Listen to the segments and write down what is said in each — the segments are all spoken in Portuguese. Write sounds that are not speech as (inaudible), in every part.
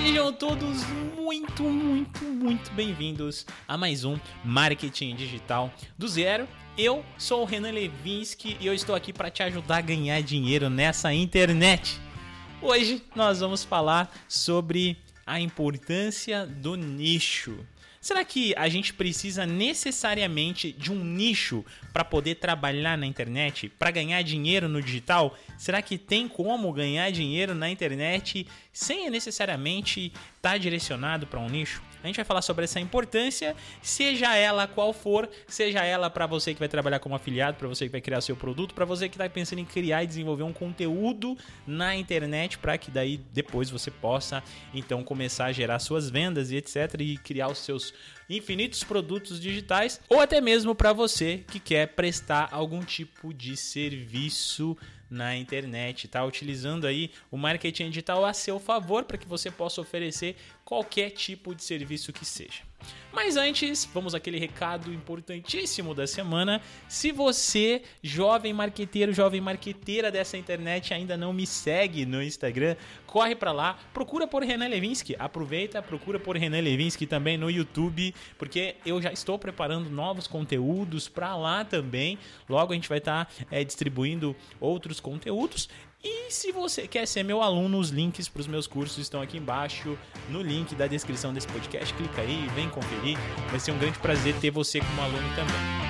Sejam todos muito, muito, muito bem-vindos a mais um Marketing Digital do Zero. Eu sou o Renan Levinsky e eu estou aqui para te ajudar a ganhar dinheiro nessa internet. Hoje nós vamos falar sobre a importância do nicho. Será que a gente precisa necessariamente de um nicho para poder trabalhar na internet, para ganhar dinheiro no digital? Será que tem como ganhar dinheiro na internet sem necessariamente estar tá direcionado para um nicho? A gente vai falar sobre essa importância, seja ela qual for, seja ela para você que vai trabalhar como afiliado, para você que vai criar seu produto, para você que está pensando em criar e desenvolver um conteúdo na internet para que daí depois você possa então começar a gerar suas vendas e etc e criar os seus infinitos produtos digitais, ou até mesmo para você que quer prestar algum tipo de serviço na internet, tá utilizando aí o marketing digital a seu favor para que você possa oferecer qualquer tipo de serviço que seja. Mas antes, vamos aquele recado importantíssimo da semana. Se você, jovem marqueteiro, jovem marqueteira dessa internet, ainda não me segue no Instagram, corre para lá, procura por Renan Levinsky. Aproveita, procura por Renan Levinsky também no YouTube, porque eu já estou preparando novos conteúdos para lá também. Logo a gente vai estar tá, é, distribuindo outros conteúdos e se você quer ser meu aluno, os links para os meus cursos estão aqui embaixo no link da descrição desse podcast. Clica aí, vem conferir. Vai ser um grande prazer ter você como aluno também.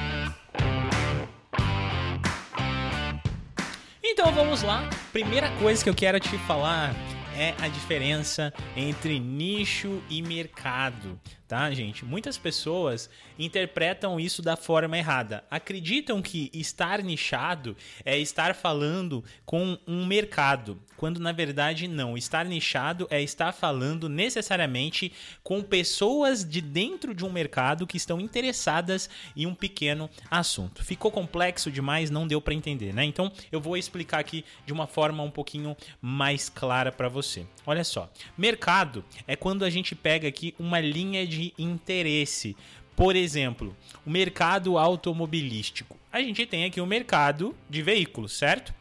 Então vamos lá. Primeira coisa que eu quero te falar é a diferença entre nicho e mercado tá, gente? Muitas pessoas interpretam isso da forma errada. Acreditam que estar nichado é estar falando com um mercado, quando na verdade não. Estar nichado é estar falando necessariamente com pessoas de dentro de um mercado que estão interessadas em um pequeno assunto. Ficou complexo demais, não deu para entender, né? Então eu vou explicar aqui de uma forma um pouquinho mais clara para você. Olha só, mercado é quando a gente pega aqui uma linha de interesse. Por exemplo, o mercado automobilístico. A gente tem aqui o mercado de veículos, certo?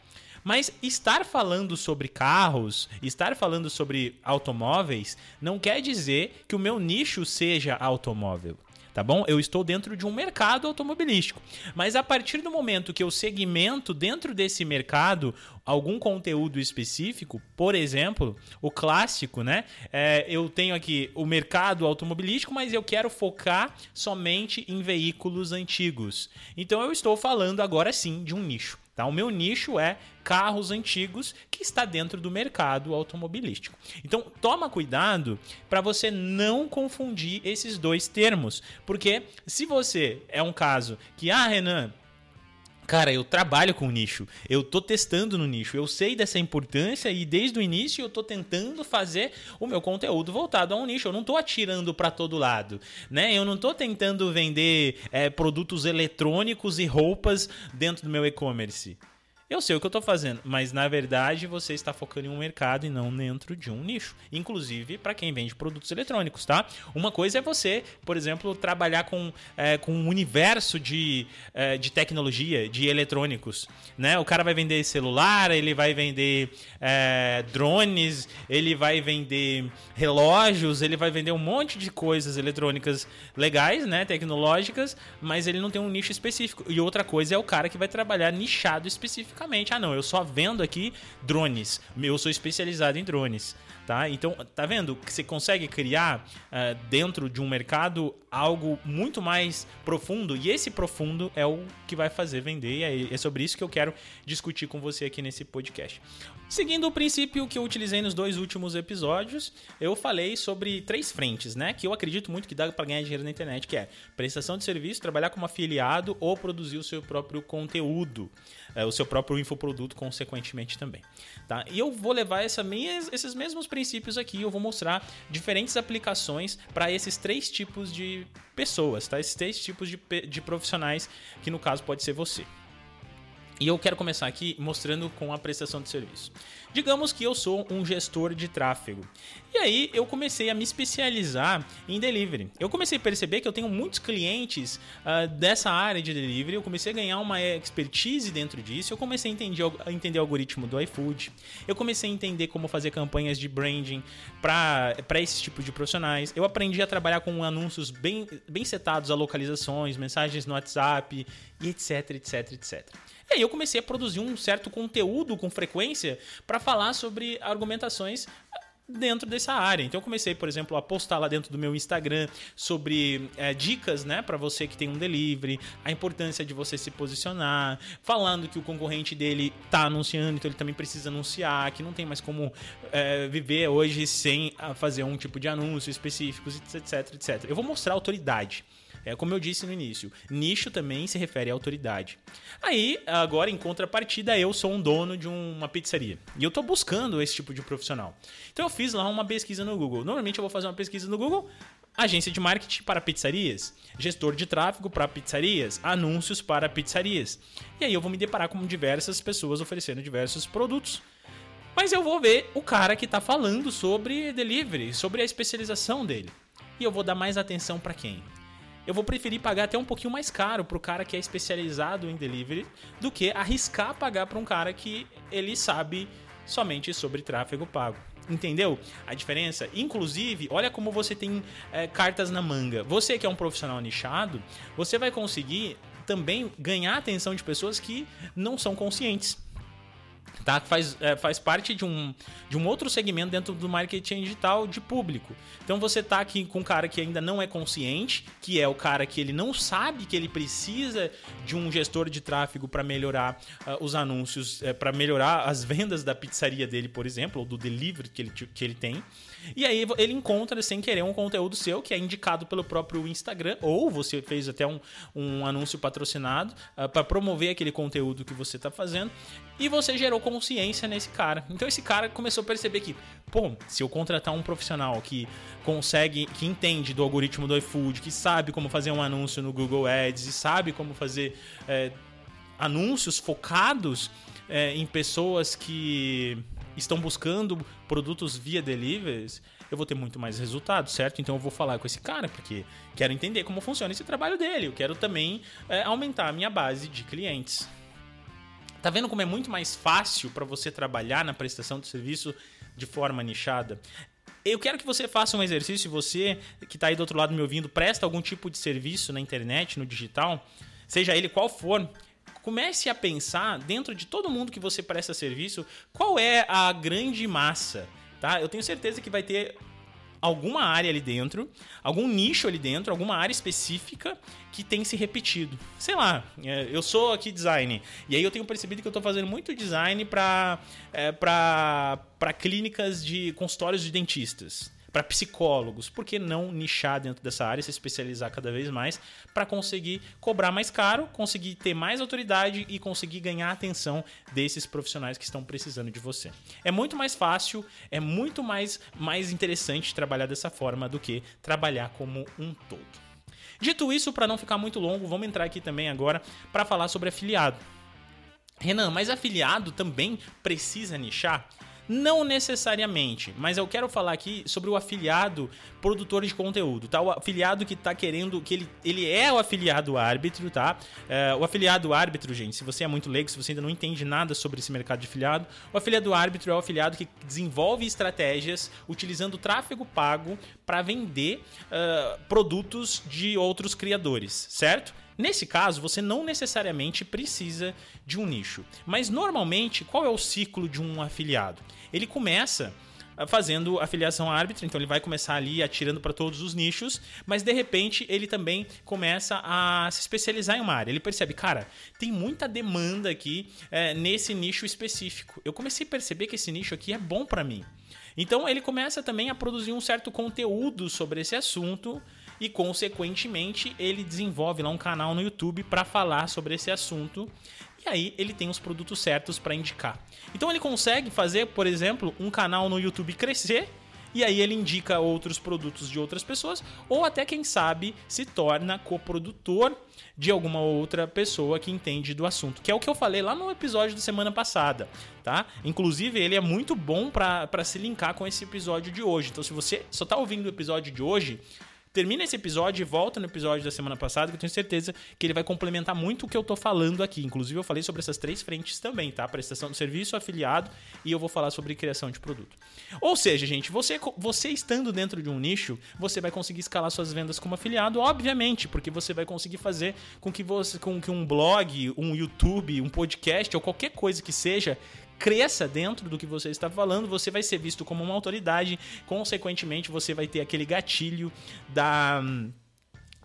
Mas estar falando sobre carros, estar falando sobre automóveis, não quer dizer que o meu nicho seja automóvel tá bom? Eu estou dentro de um mercado automobilístico. Mas a partir do momento que eu segmento dentro desse mercado algum conteúdo específico, por exemplo, o clássico, né? É, eu tenho aqui o mercado automobilístico, mas eu quero focar somente em veículos antigos. Então eu estou falando agora sim de um nicho. Tá? O meu nicho é carros antigos que está dentro do mercado automobilístico. Então toma cuidado para você não confundir esses dois termos, porque se você é um caso que ah Renan Cara, eu trabalho com nicho, eu tô testando no nicho, eu sei dessa importância e desde o início eu tô tentando fazer o meu conteúdo voltado a um nicho. Eu não tô atirando para todo lado, né? Eu não tô tentando vender é, produtos eletrônicos e roupas dentro do meu e-commerce. Eu sei o que eu estou fazendo, mas na verdade você está focando em um mercado e não dentro de um nicho. Inclusive para quem vende produtos eletrônicos, tá? Uma coisa é você, por exemplo, trabalhar com, é, com um universo de, é, de tecnologia, de eletrônicos. Né? O cara vai vender celular, ele vai vender é, drones, ele vai vender relógios, ele vai vender um monte de coisas eletrônicas legais, né? tecnológicas, mas ele não tem um nicho específico. E outra coisa é o cara que vai trabalhar nichado específico especificamente. Ah, não, eu só vendo aqui drones. Eu sou especializado em drones. Tá? Então, tá vendo que você consegue criar uh, dentro de um mercado algo muito mais profundo e esse profundo é o que vai fazer vender e é sobre isso que eu quero discutir com você aqui nesse podcast. Seguindo o princípio que eu utilizei nos dois últimos episódios, eu falei sobre três frentes, né, que eu acredito muito que dá para ganhar dinheiro na internet, que é prestação de serviço, trabalhar como afiliado ou produzir o seu próprio conteúdo, o seu próprio infoproduto consequentemente também, tá? E eu vou levar essa, esses mesmos princípios aqui eu vou mostrar diferentes aplicações para esses três tipos de pessoas, tá? Esses três tipos de, de profissionais, que no caso pode ser você. E eu quero começar aqui mostrando com a prestação de serviço. Digamos que eu sou um gestor de tráfego. E aí eu comecei a me especializar em delivery. Eu comecei a perceber que eu tenho muitos clientes uh, dessa área de delivery. Eu comecei a ganhar uma expertise dentro disso. Eu comecei a entender, a entender o algoritmo do iFood. Eu comecei a entender como fazer campanhas de branding para esse tipo de profissionais. Eu aprendi a trabalhar com anúncios bem, bem setados a localizações, mensagens no WhatsApp etc, etc, etc. E aí eu comecei a produzir um certo conteúdo com frequência para falar sobre argumentações dentro dessa área. Então eu comecei, por exemplo, a postar lá dentro do meu Instagram sobre é, dicas, né, para você que tem um delivery, a importância de você se posicionar, falando que o concorrente dele tá anunciando, então ele também precisa anunciar, que não tem mais como é, viver hoje sem fazer um tipo de anúncio específicos, etc, etc. Eu vou mostrar autoridade. É como eu disse no início, nicho também se refere à autoridade. Aí, agora em contrapartida, eu sou um dono de uma pizzaria e eu estou buscando esse tipo de profissional. Então eu fiz lá uma pesquisa no Google. Normalmente eu vou fazer uma pesquisa no Google, agência de marketing para pizzarias, gestor de tráfego para pizzarias, anúncios para pizzarias. E aí eu vou me deparar com diversas pessoas oferecendo diversos produtos. Mas eu vou ver o cara que está falando sobre delivery, sobre a especialização dele. E eu vou dar mais atenção para quem? Eu vou preferir pagar até um pouquinho mais caro pro cara que é especializado em delivery do que arriscar pagar para um cara que ele sabe somente sobre tráfego pago. Entendeu a diferença? Inclusive, olha como você tem é, cartas na manga. Você que é um profissional nichado, você vai conseguir também ganhar a atenção de pessoas que não são conscientes tá? Faz, é, faz parte de um, de um outro segmento dentro do marketing digital de público. Então você tá aqui com um cara que ainda não é consciente, que é o cara que ele não sabe que ele precisa de um gestor de tráfego para melhorar uh, os anúncios, é, para melhorar as vendas da pizzaria dele, por exemplo, ou do delivery que ele, que ele tem. E aí ele encontra, sem querer, um conteúdo seu que é indicado pelo próprio Instagram, ou você fez até um, um anúncio patrocinado uh, ah, para promover aquele conteúdo que você está fazendo, e você gerou consciência nesse cara. Então esse cara começou a perceber que, pô, se eu contratar um profissional que consegue, que entende do algoritmo do iFood, que sabe como fazer um anúncio no Google Ads e sabe como fazer é, anúncios focados é, em pessoas que estão buscando produtos via deliveries, eu vou ter muito mais resultado, certo? Então eu vou falar com esse cara, porque quero entender como funciona esse trabalho dele. Eu quero também é, aumentar a minha base de clientes. Tá vendo como é muito mais fácil para você trabalhar na prestação de serviço de forma nichada? Eu quero que você faça um exercício, você que está aí do outro lado me ouvindo, presta algum tipo de serviço na internet, no digital, seja ele qual for, comece a pensar dentro de todo mundo que você presta serviço, qual é a grande massa, tá? Eu tenho certeza que vai ter alguma área ali dentro, algum nicho ali dentro, alguma área específica que tem se repetido. Sei lá, é, eu sou aqui design e aí eu tenho percebido que eu estou fazendo muito design para é, para clínicas de consultórios de dentistas para psicólogos, por que não nichar dentro dessa área, se especializar cada vez mais para conseguir cobrar mais caro, conseguir ter mais autoridade e conseguir ganhar a atenção desses profissionais que estão precisando de você. É muito mais fácil, é muito mais, mais interessante trabalhar dessa forma do que trabalhar como um todo. Dito isso, para não ficar muito longo, vamos entrar aqui também agora para falar sobre afiliado. Renan, mas afiliado também precisa nichar? Não necessariamente, mas eu quero falar aqui sobre o afiliado produtor de conteúdo, tá? O afiliado que tá querendo, que ele, ele é o afiliado árbitro, tá? É, o afiliado árbitro, gente, se você é muito leigo, se você ainda não entende nada sobre esse mercado de afiliado, o afiliado árbitro é o afiliado que desenvolve estratégias utilizando tráfego pago para vender uh, produtos de outros criadores, certo? Nesse caso, você não necessariamente precisa de um nicho. Mas normalmente, qual é o ciclo de um afiliado? Ele começa ah, fazendo afiliação árbitra, então ele vai começar ali atirando para todos os nichos, mas de repente ele também começa a se especializar em uma área. Ele percebe, cara, tem muita demanda aqui é, nesse nicho específico. Eu comecei a perceber que esse nicho aqui é bom para mim. Então ele começa também a produzir um certo conteúdo sobre esse assunto e consequentemente ele desenvolve lá um canal no YouTube para falar sobre esse assunto e aí ele tem os produtos certos para indicar. Então ele consegue fazer, por exemplo, um canal no YouTube crescer e aí ele indica outros produtos de outras pessoas, ou até, quem sabe, se torna coprodutor de alguma outra pessoa que entende do assunto, que é o que eu falei lá no episódio da semana passada, tá? Inclusive, ele é muito bom para se linkar com esse episódio de hoje. Então, se você só tá ouvindo o episódio de hoje, termina esse episódio e volta no episódio da semana passada, que eu tenho certeza que ele vai complementar muito o que eu tô falando aqui. Inclusive, eu falei sobre essas três frentes também, tá? Prestação de serviço, afiliado e eu vou falar sobre criação de produto. Ou seja, gente, você, você estando dentro de um nicho, você vai conseguir escalar suas vendas como afiliado, obviamente, porque você vai conseguir fazer com que você, com que um blog, um YouTube, um podcast ou qualquer coisa que seja cresça dentro do que você está falando, você vai ser visto como uma autoridade, consequentemente, você vai ter aquele gatilho da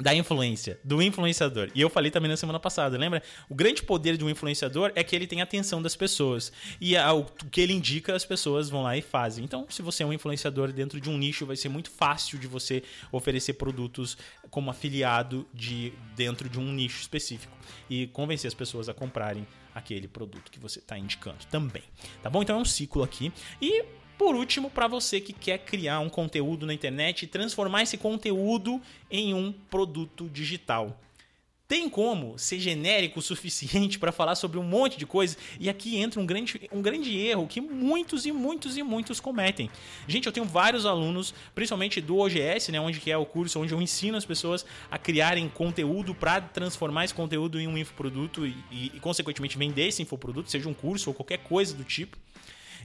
da influência, do influenciador. E eu falei também na semana passada, lembra? O grande poder de um influenciador é que ele tem a atenção das pessoas. E o que ele indica, as pessoas vão lá e fazem. Então, se você é um influenciador dentro de um nicho, vai ser muito fácil de você oferecer produtos como afiliado de dentro de um nicho específico e convencer as pessoas a comprarem aquele produto que você está indicando também. Tá bom? Então é um ciclo aqui. E por último, para você que quer criar um conteúdo na internet e transformar esse conteúdo em um produto digital. Tem como ser genérico o suficiente (laughs) para falar sobre um monte de coisa? E aqui entra um grande, um grande erro que muitos e muitos e muitos cometem. Gente, eu tenho vários alunos, principalmente do OGS, né, onde que é o curso onde eu ensino as pessoas a criarem conteúdo para transformar esse conteúdo em um infoproduto e, e, e, consequentemente, vender esse infoproduto, seja um curso ou qualquer coisa do tipo.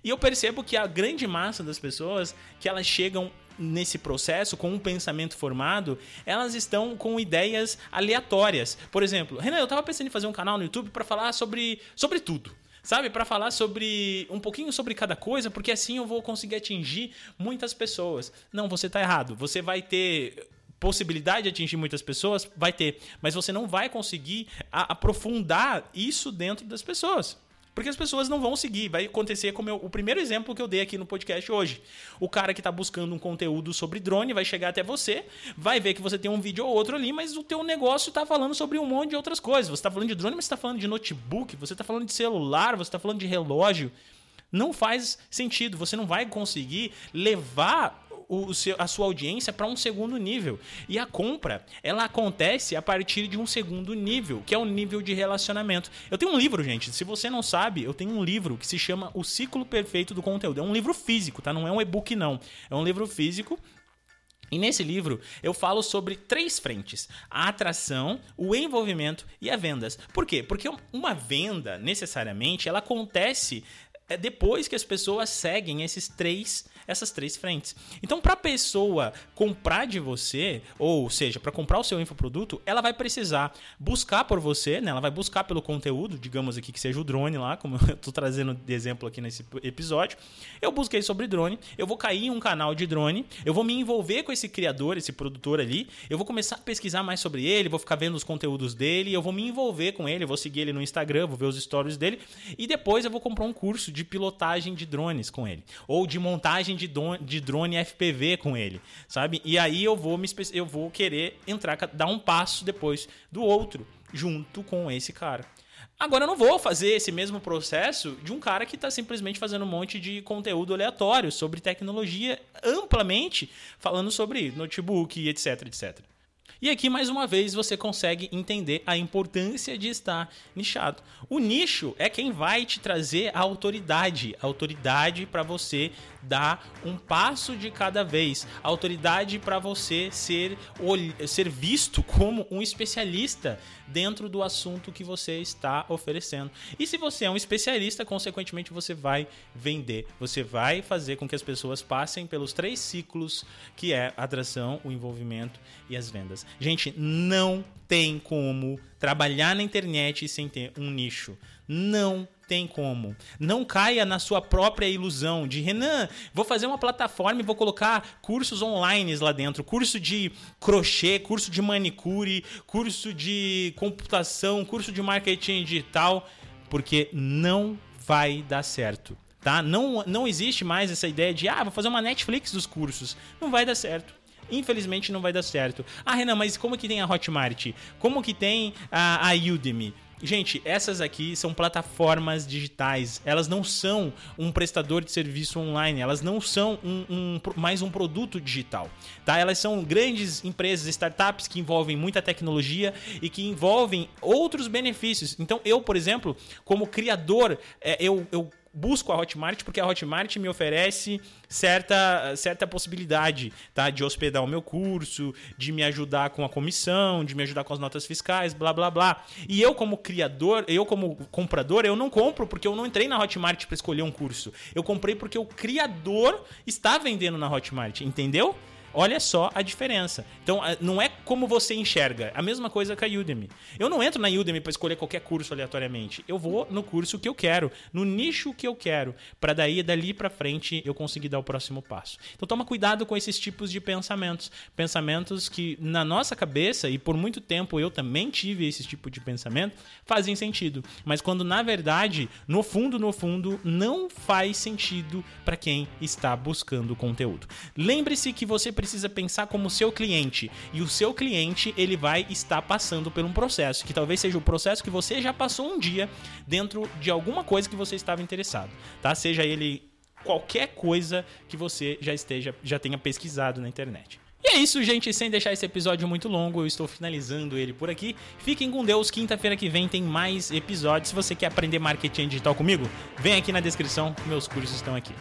E eu percebo que a grande massa das pessoas que elas chegam nesse processo, com um pensamento formado, elas estão com ideias aleatórias. Por exemplo, Renan, eu estava pensando em fazer um canal no YouTube para falar sobre, sobre tudo sabe? Para falar sobre um pouquinho sobre cada coisa, porque assim eu vou conseguir atingir muitas pessoas. Não, você está errado. Você vai ter possibilidade de atingir muitas pessoas, vai ter, mas você não vai conseguir aprofundar isso dentro das pessoas. Porque as pessoas não vão seguir. Vai acontecer como eu, o primeiro exemplo que eu dei aqui no podcast hoje. O cara que está buscando um conteúdo sobre drone vai chegar até você, vai ver que você tem um vídeo ou outro ali, mas o teu negócio está falando sobre um monte de outras coisas. Você está falando de drone, mas você está falando de notebook, você está falando de celular, você está falando de relógio. Não faz sentido. Você não vai conseguir levar o seu, a sua audiência para um segundo nível. E a compra, ela acontece a partir de um segundo nível, que é o nível de relacionamento. Eu tenho um livro, gente, se você não sabe, eu tenho um livro que se chama O Ciclo Perfeito do Conteúdo. É um livro físico, tá? Não é um e-book, não. É um livro físico e nesse livro eu falo sobre três frentes: a atração, o envolvimento e a vendas. Por quê? Porque uma venda, necessariamente, ela acontece é depois que as pessoas seguem esses três essas três frentes. Então, para a pessoa comprar de você, ou seja, para comprar o seu infoproduto, ela vai precisar buscar por você, né? Ela vai buscar pelo conteúdo, digamos aqui que seja o drone lá, como (laughs) eu estou trazendo de exemplo aqui nesse episódio. Eu busquei sobre drone, eu vou cair em um canal de drone, eu vou me envolver com esse criador, esse produtor ali, eu vou começar a pesquisar mais sobre ele, vou ficar vendo os conteúdos dele, eu vou me envolver com ele, vou seguir ele no Instagram, vou ver os stories dele e depois eu vou comprar um curso de pilotagem de drones com ele ou de montagem de, drone, de drone FPV com ele, sabe? E aí eu vou me eu vou querer entrar, dar um passo depois do outro, junto com esse cara. Agora eu não vou fazer esse mesmo processo de um cara que está simplesmente fazendo um monte de conteúdo aleatório sobre tecnologia amplamente, falando sobre notebook, etc, etc. E aqui, mais uma vez, você consegue entender a importância de estar nichado. O nicho é quem vai te trazer a autoridade, a autoridade para você dar um passo de cada vez, a autoridade para você ser, ser visto como um especialista dentro do assunto que você está oferecendo. E se você é um especialista, consequentemente você vai vender, você vai fazer com que as pessoas passem pelos três ciclos que é a atração, o envolvimento e as vendas. Gente, não tem como trabalhar na internet sem ter um nicho. Não tem como. Não caia na sua própria ilusão de Renan, vou fazer uma plataforma e vou colocar cursos online lá dentro, curso de crochê, curso de manicure, curso de computação, curso de marketing digital, porque não vai dar certo. Tá? Não, não existe mais essa ideia de ah, vou fazer uma Netflix dos cursos. Não vai dar certo. Infelizmente não vai dar certo. Ah, Renan, mas como que tem a Hotmart? Como que tem a, a Udemy? Gente, essas aqui são plataformas digitais. Elas não são um prestador de serviço online. Elas não são um, um, mais um produto digital. Tá? Elas são grandes empresas, startups que envolvem muita tecnologia e que envolvem outros benefícios. Então, eu, por exemplo, como criador, é, eu, eu busco a Hotmart porque a Hotmart me oferece certa, certa possibilidade tá? de hospedar o meu curso, de me ajudar com a comissão, de me ajudar com as notas fiscais, blá blá blá. E eu, como criador, eu, como comprador, eu não compro porque eu não entrei na Hotmart para escolher um curso. Eu comprei porque o criador está vendendo na Hotmart, entendeu? Olha só a diferença. Então, não é como você enxerga. A mesma coisa com a Udemy. Eu não entro na Udemy para escolher qualquer curso aleatoriamente. Eu vou no curso que eu quero, no nicho que eu quero, para daí dali para frente eu conseguir dar o próximo passo. Então, toma cuidado com esses tipos de pensamentos, pensamentos que na nossa cabeça e por muito tempo eu também tive esse tipo de pensamento, fazem sentido, mas quando na verdade, no fundo, no fundo, não faz sentido para quem está buscando conteúdo. Lembre-se que você precisa pensar como seu cliente. E o seu cliente, ele vai estar passando por um processo, que talvez seja o processo que você já passou um dia dentro de alguma coisa que você estava interessado, tá? Seja ele qualquer coisa que você já esteja já tenha pesquisado na internet. E é isso, gente. Sem deixar esse episódio muito longo, eu estou finalizando ele por aqui. Fiquem com Deus. Quinta-feira que vem tem mais episódios. Se você quer aprender marketing digital comigo, vem aqui na descrição. Meus cursos estão aqui.